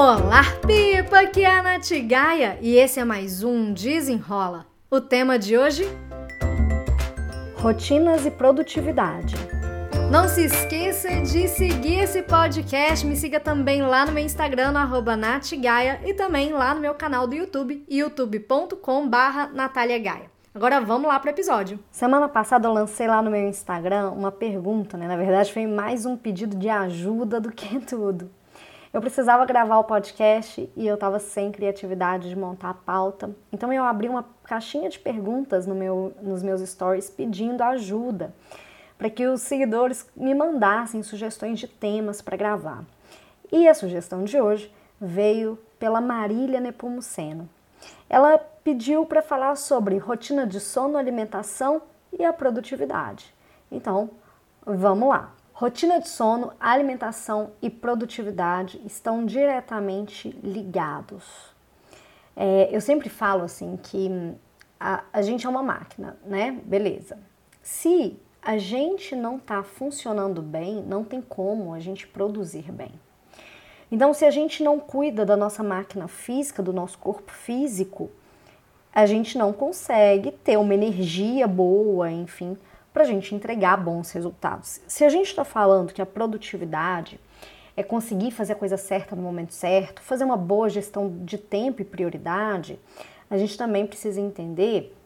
Olá, Pipa! Aqui é a Nath Gaia e esse é mais um Desenrola. O tema de hoje? Rotinas e produtividade. Não se esqueça de seguir esse podcast. Me siga também lá no meu Instagram, no natgaia, e também lá no meu canal do YouTube, youtube.com barra Gaia. Agora vamos lá para o episódio. Semana passada eu lancei lá no meu Instagram uma pergunta, né? Na verdade foi mais um pedido de ajuda do que tudo. Eu precisava gravar o podcast e eu estava sem criatividade de montar a pauta. Então eu abri uma caixinha de perguntas no meu, nos meus stories pedindo ajuda para que os seguidores me mandassem sugestões de temas para gravar. E a sugestão de hoje veio pela Marília Nepomuceno. Ela pediu para falar sobre rotina de sono, alimentação e a produtividade. Então, vamos lá. Rotina de sono, alimentação e produtividade estão diretamente ligados. É, eu sempre falo assim que a, a gente é uma máquina, né? Beleza. Se a gente não está funcionando bem, não tem como a gente produzir bem. Então, se a gente não cuida da nossa máquina física, do nosso corpo físico, a gente não consegue ter uma energia boa, enfim, para a gente entregar bons resultados. Se a gente está falando que a produtividade é conseguir fazer a coisa certa no momento certo, fazer uma boa gestão de tempo e prioridade, a gente também precisa entender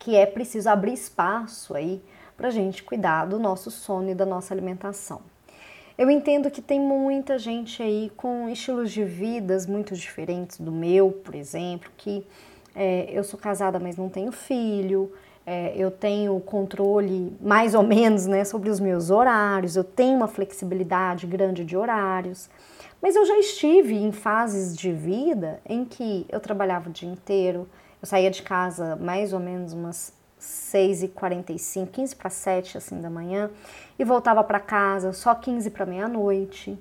que é preciso abrir espaço aí para a gente cuidar do nosso sono e da nossa alimentação. Eu entendo que tem muita gente aí com estilos de vidas muito diferentes do meu, por exemplo, que é, eu sou casada, mas não tenho filho, é, eu tenho controle mais ou menos né, sobre os meus horários, eu tenho uma flexibilidade grande de horários, mas eu já estive em fases de vida em que eu trabalhava o dia inteiro, eu saía de casa mais ou menos umas 6h45, 15 para 7 assim da manhã, e voltava para casa só 15 para meia-noite.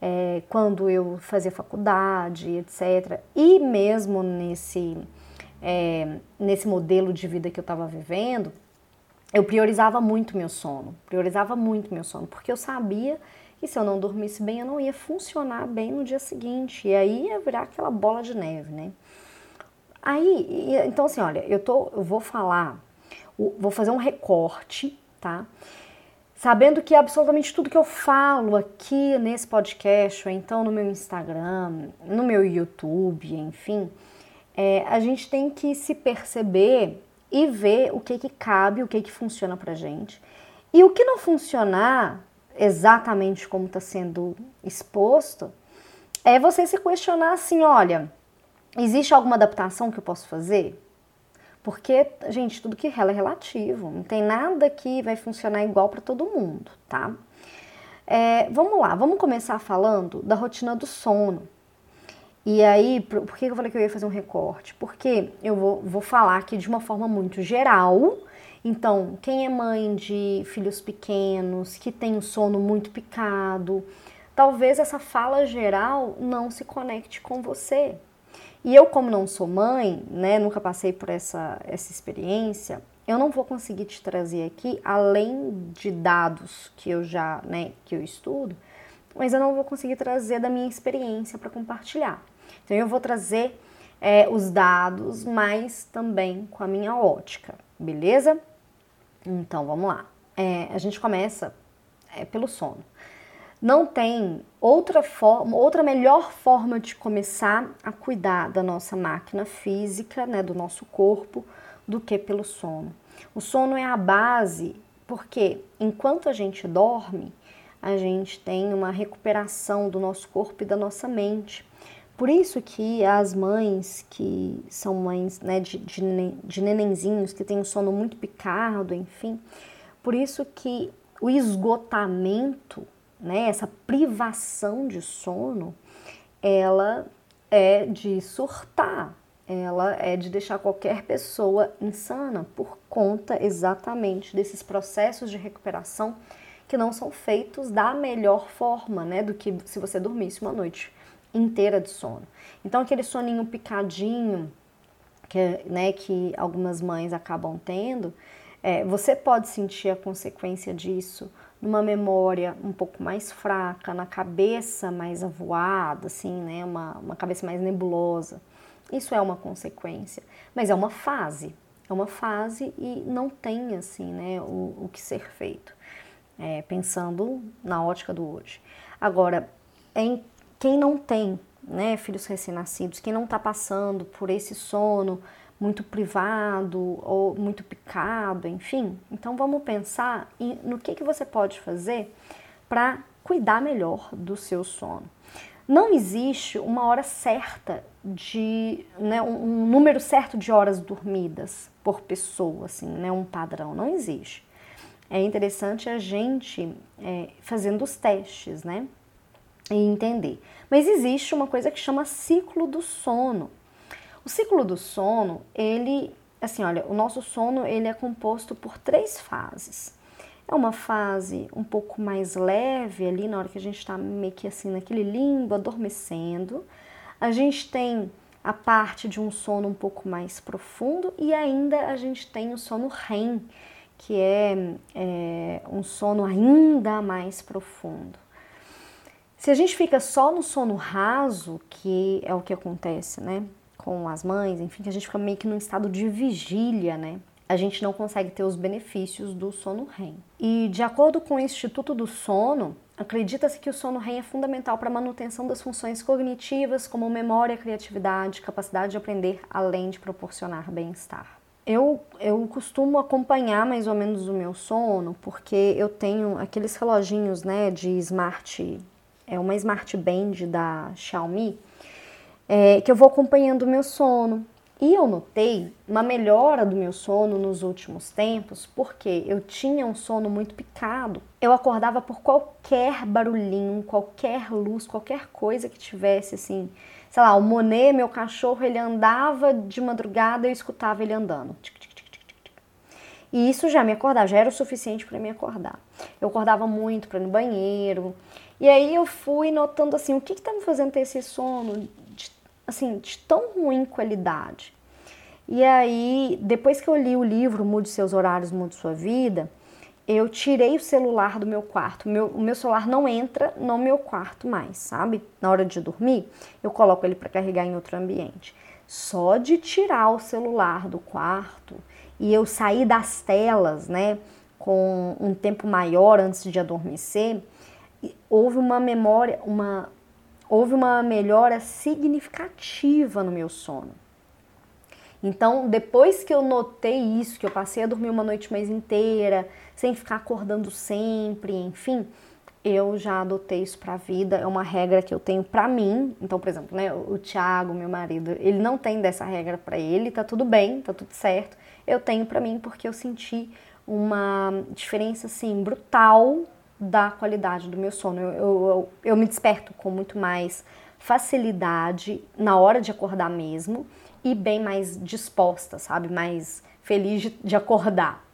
É, quando eu fazia faculdade, etc. E mesmo nesse é, nesse modelo de vida que eu estava vivendo, eu priorizava muito meu sono, priorizava muito meu sono, porque eu sabia que se eu não dormisse bem, eu não ia funcionar bem no dia seguinte, e aí ia virar aquela bola de neve, né? Aí, então assim, olha, eu, tô, eu vou falar, vou fazer um recorte, tá? Sabendo que absolutamente tudo que eu falo aqui nesse podcast, ou então no meu Instagram, no meu YouTube, enfim, é, a gente tem que se perceber e ver o que, que cabe, o que, que funciona pra gente. E o que não funcionar exatamente como está sendo exposto, é você se questionar assim: olha, existe alguma adaptação que eu posso fazer? Porque, gente, tudo que rela é relativo, não tem nada que vai funcionar igual para todo mundo, tá? É, vamos lá, vamos começar falando da rotina do sono. E aí, por que eu falei que eu ia fazer um recorte? Porque eu vou, vou falar aqui de uma forma muito geral. Então, quem é mãe de filhos pequenos, que tem o sono muito picado, talvez essa fala geral não se conecte com você. E eu, como não sou mãe, né, nunca passei por essa, essa experiência, eu não vou conseguir te trazer aqui, além de dados que eu já, né, que eu estudo, mas eu não vou conseguir trazer da minha experiência para compartilhar. Então eu vou trazer é, os dados, mas também com a minha ótica, beleza? Então vamos lá. É, a gente começa é, pelo sono. Não tem outra forma, outra melhor forma de começar a cuidar da nossa máquina física, né, do nosso corpo, do que pelo sono. O sono é a base, porque enquanto a gente dorme, a gente tem uma recuperação do nosso corpo e da nossa mente. Por isso que as mães que são mães né, de, de, de nenenzinhos, que têm um sono muito picado, enfim, por isso que o esgotamento, né, essa privação de sono, ela é de surtar, ela é de deixar qualquer pessoa insana por conta exatamente desses processos de recuperação que não são feitos da melhor forma, né, do que se você dormisse uma noite inteira de sono. Então aquele soninho picadinho que, né, que algumas mães acabam tendo, é, você pode sentir a consequência disso numa memória um pouco mais fraca, na cabeça mais avoada, assim, né? Uma, uma cabeça mais nebulosa. Isso é uma consequência, mas é uma fase. É uma fase e não tem, assim, né, o, o que ser feito. É, pensando na ótica do hoje. Agora, em quem não tem né, filhos recém-nascidos, quem não está passando por esse sono muito privado ou muito picado, enfim. Então vamos pensar no que, que você pode fazer para cuidar melhor do seu sono. Não existe uma hora certa de, né, um, número certo de horas dormidas por pessoa, assim, né, um padrão, não existe. É interessante a gente é, fazendo os testes, né, e entender. Mas existe uma coisa que chama ciclo do sono. O ciclo do sono, ele, assim, olha, o nosso sono ele é composto por três fases. É uma fase um pouco mais leve ali, na hora que a gente está meio que assim naquele limbo, adormecendo. A gente tem a parte de um sono um pouco mais profundo e ainda a gente tem o sono REM, que é, é um sono ainda mais profundo. Se a gente fica só no sono raso, que é o que acontece, né? com as mães, enfim, que a gente fica meio que num estado de vigília, né? A gente não consegue ter os benefícios do sono REM. E de acordo com o Instituto do Sono, acredita-se que o sono REM é fundamental para a manutenção das funções cognitivas, como memória, criatividade, capacidade de aprender, além de proporcionar bem-estar. Eu, eu costumo acompanhar mais ou menos o meu sono, porque eu tenho aqueles reloginhos, né, de smart, é uma smart band da Xiaomi, é, que eu vou acompanhando o meu sono. E eu notei uma melhora do meu sono nos últimos tempos, porque eu tinha um sono muito picado. Eu acordava por qualquer barulhinho, qualquer luz, qualquer coisa que tivesse assim. Sei lá, o Monet, meu cachorro, ele andava de madrugada, eu escutava ele andando. E isso já me acordava, já era o suficiente para me acordar. Eu acordava muito para ir no banheiro. E aí eu fui notando assim, o que está me fazendo ter esse sono assim, de tão ruim qualidade. E aí, depois que eu li o livro Mude Seus Horários, Mude Sua Vida, eu tirei o celular do meu quarto. Meu, o meu celular não entra no meu quarto mais, sabe? Na hora de dormir, eu coloco ele para carregar em outro ambiente. Só de tirar o celular do quarto e eu sair das telas, né, com um tempo maior antes de adormecer, houve uma memória, uma houve uma melhora significativa no meu sono. Então, depois que eu notei isso, que eu passei a dormir uma noite mais inteira, sem ficar acordando sempre, enfim, eu já adotei isso para a vida, é uma regra que eu tenho para mim. Então, por exemplo, né, o Thiago, meu marido, ele não tem dessa regra para ele, tá tudo bem, tá tudo certo. Eu tenho para mim porque eu senti uma diferença assim brutal da qualidade do meu sono. Eu, eu, eu, me desperto com muito mais facilidade na hora de acordar mesmo e bem mais disposta, sabe? Mais feliz de, de acordar.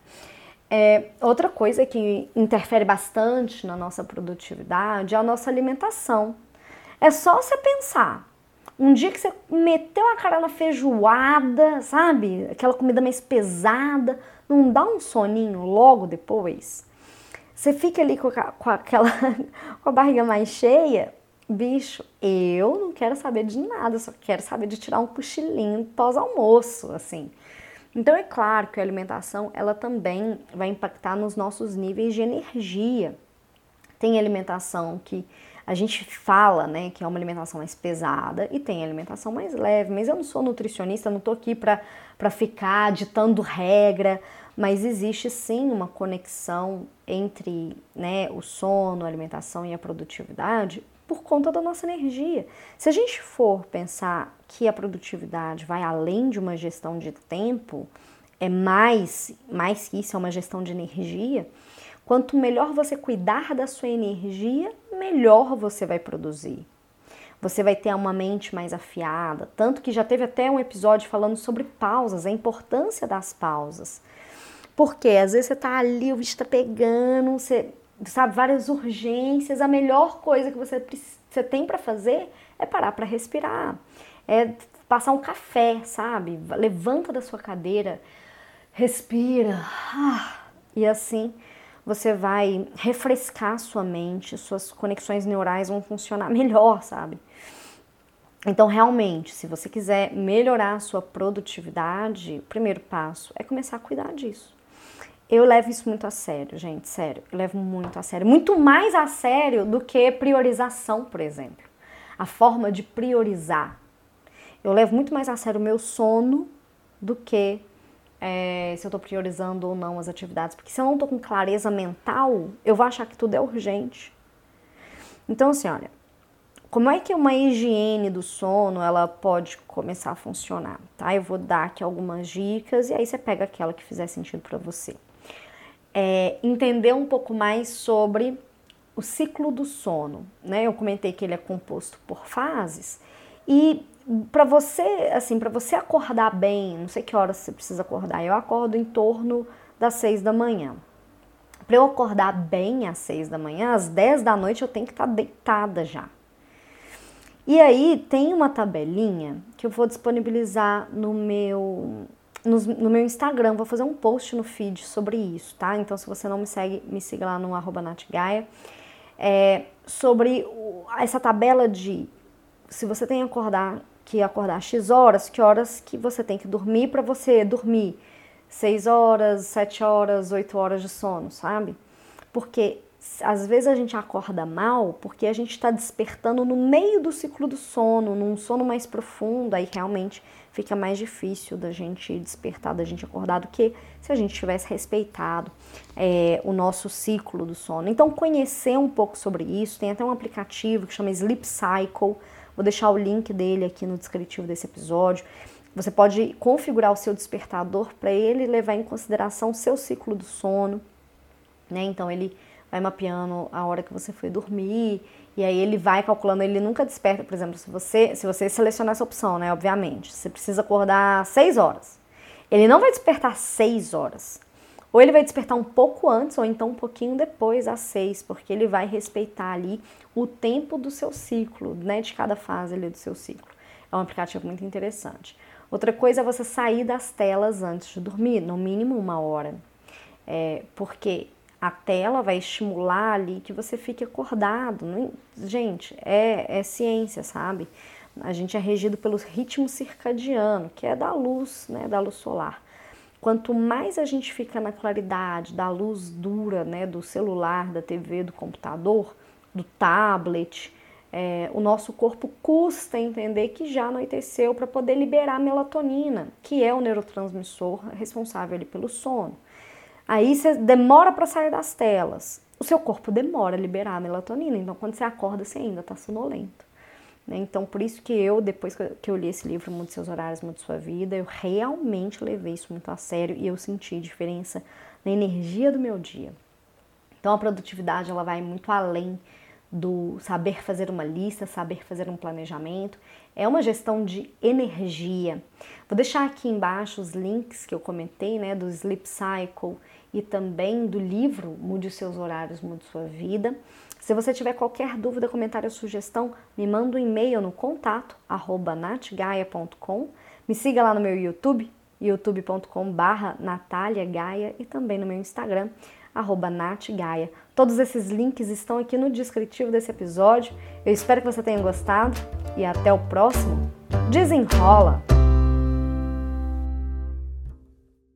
É, outra coisa que interfere bastante na nossa produtividade é a nossa alimentação. É só você pensar. Um dia que você meteu a cara na feijoada, sabe? Aquela comida mais pesada, não dá um soninho logo depois? Você fica ali com, a, com aquela com a barriga mais cheia, bicho, eu não quero saber de nada, só quero saber de tirar um cochilinho pós-almoço, assim. Então é claro que a alimentação ela também vai impactar nos nossos níveis de energia. Tem alimentação que a gente fala, né, que é uma alimentação mais pesada e tem alimentação mais leve, mas eu não sou nutricionista, não tô aqui para ficar ditando regra, mas existe sim uma conexão entre né, o sono, a alimentação e a produtividade por conta da nossa energia. Se a gente for pensar que a produtividade vai além de uma gestão de tempo, é mais, mais que isso, é uma gestão de energia. Quanto melhor você cuidar da sua energia, melhor você vai produzir. Você vai ter uma mente mais afiada, tanto que já teve até um episódio falando sobre pausas, a importância das pausas. Porque às vezes você tá ali, o bicho tá pegando, você sabe, várias urgências. A melhor coisa que você, você tem para fazer é parar para respirar. É passar um café, sabe? Levanta da sua cadeira, respira. Ah, e assim você vai refrescar sua mente, suas conexões neurais vão funcionar melhor, sabe? Então, realmente, se você quiser melhorar a sua produtividade, o primeiro passo é começar a cuidar disso. Eu levo isso muito a sério, gente, sério. Eu levo muito a sério. Muito mais a sério do que priorização, por exemplo. A forma de priorizar. Eu levo muito mais a sério o meu sono do que é, se eu estou priorizando ou não as atividades. Porque se eu não estou com clareza mental, eu vou achar que tudo é urgente. Então, assim, olha, como é que uma higiene do sono ela pode começar a funcionar? Tá? Eu vou dar aqui algumas dicas e aí você pega aquela que fizer sentido para você. É, entender um pouco mais sobre o ciclo do sono, né? Eu comentei que ele é composto por fases e para você, assim, para você acordar bem, não sei que horas você precisa acordar. Eu acordo em torno das seis da manhã. Para eu acordar bem às seis da manhã, às dez da noite eu tenho que estar tá deitada já. E aí tem uma tabelinha que eu vou disponibilizar no meu no, no, meu Instagram, vou fazer um post no feed sobre isso, tá? Então se você não me segue, me siga lá no arroba natgaia. É, sobre o, essa tabela de se você tem que acordar, que acordar X horas, que horas que você tem que dormir para você dormir 6 horas, 7 horas, 8 horas de sono, sabe? Porque às vezes a gente acorda mal porque a gente está despertando no meio do ciclo do sono, num sono mais profundo, aí realmente fica mais difícil da gente despertar, da gente acordar do que se a gente tivesse respeitado é, o nosso ciclo do sono. Então, conhecer um pouco sobre isso, tem até um aplicativo que chama Sleep Cycle, vou deixar o link dele aqui no descritivo desse episódio. Você pode configurar o seu despertador para ele levar em consideração o seu ciclo do sono, né? Então, ele vai mapeando a hora que você foi dormir, e aí ele vai calculando, ele nunca desperta, por exemplo, se você, se você selecionar essa opção, né, obviamente, você precisa acordar 6 horas. Ele não vai despertar 6 horas. Ou ele vai despertar um pouco antes, ou então um pouquinho depois, às 6, porque ele vai respeitar ali o tempo do seu ciclo, né, de cada fase ali do seu ciclo. É um aplicativo muito interessante. Outra coisa é você sair das telas antes de dormir, no mínimo uma hora. É, porque a tela vai estimular ali que você fique acordado. Não, gente, é, é ciência, sabe? A gente é regido pelo ritmo circadiano, que é da luz, né, da luz solar. Quanto mais a gente fica na claridade da luz dura, né, do celular, da TV, do computador, do tablet, é, o nosso corpo custa entender que já anoiteceu para poder liberar melatonina, que é o neurotransmissor responsável ali pelo sono. Aí você demora para sair das telas. O seu corpo demora a liberar a melatonina, então quando você acorda você ainda está sonolento. Né? Então por isso que eu, depois que eu li esse livro, Mude Seus Horários, Mude Sua Vida, eu realmente levei isso muito a sério e eu senti diferença na energia do meu dia. Então a produtividade ela vai muito além do saber fazer uma lista, saber fazer um planejamento. É uma gestão de energia. Vou deixar aqui embaixo os links que eu comentei, né, do Sleep Cycle e também do livro Mude os seus horários, mude sua vida. Se você tiver qualquer dúvida, comentário ou sugestão, me manda um e-mail no contato natgaia.com. Me siga lá no meu YouTube, youtube.com/barra Gaia e também no meu Instagram, arroba natgaia. Todos esses links estão aqui no descritivo desse episódio. Eu espero que você tenha gostado e até o próximo. Desenrola!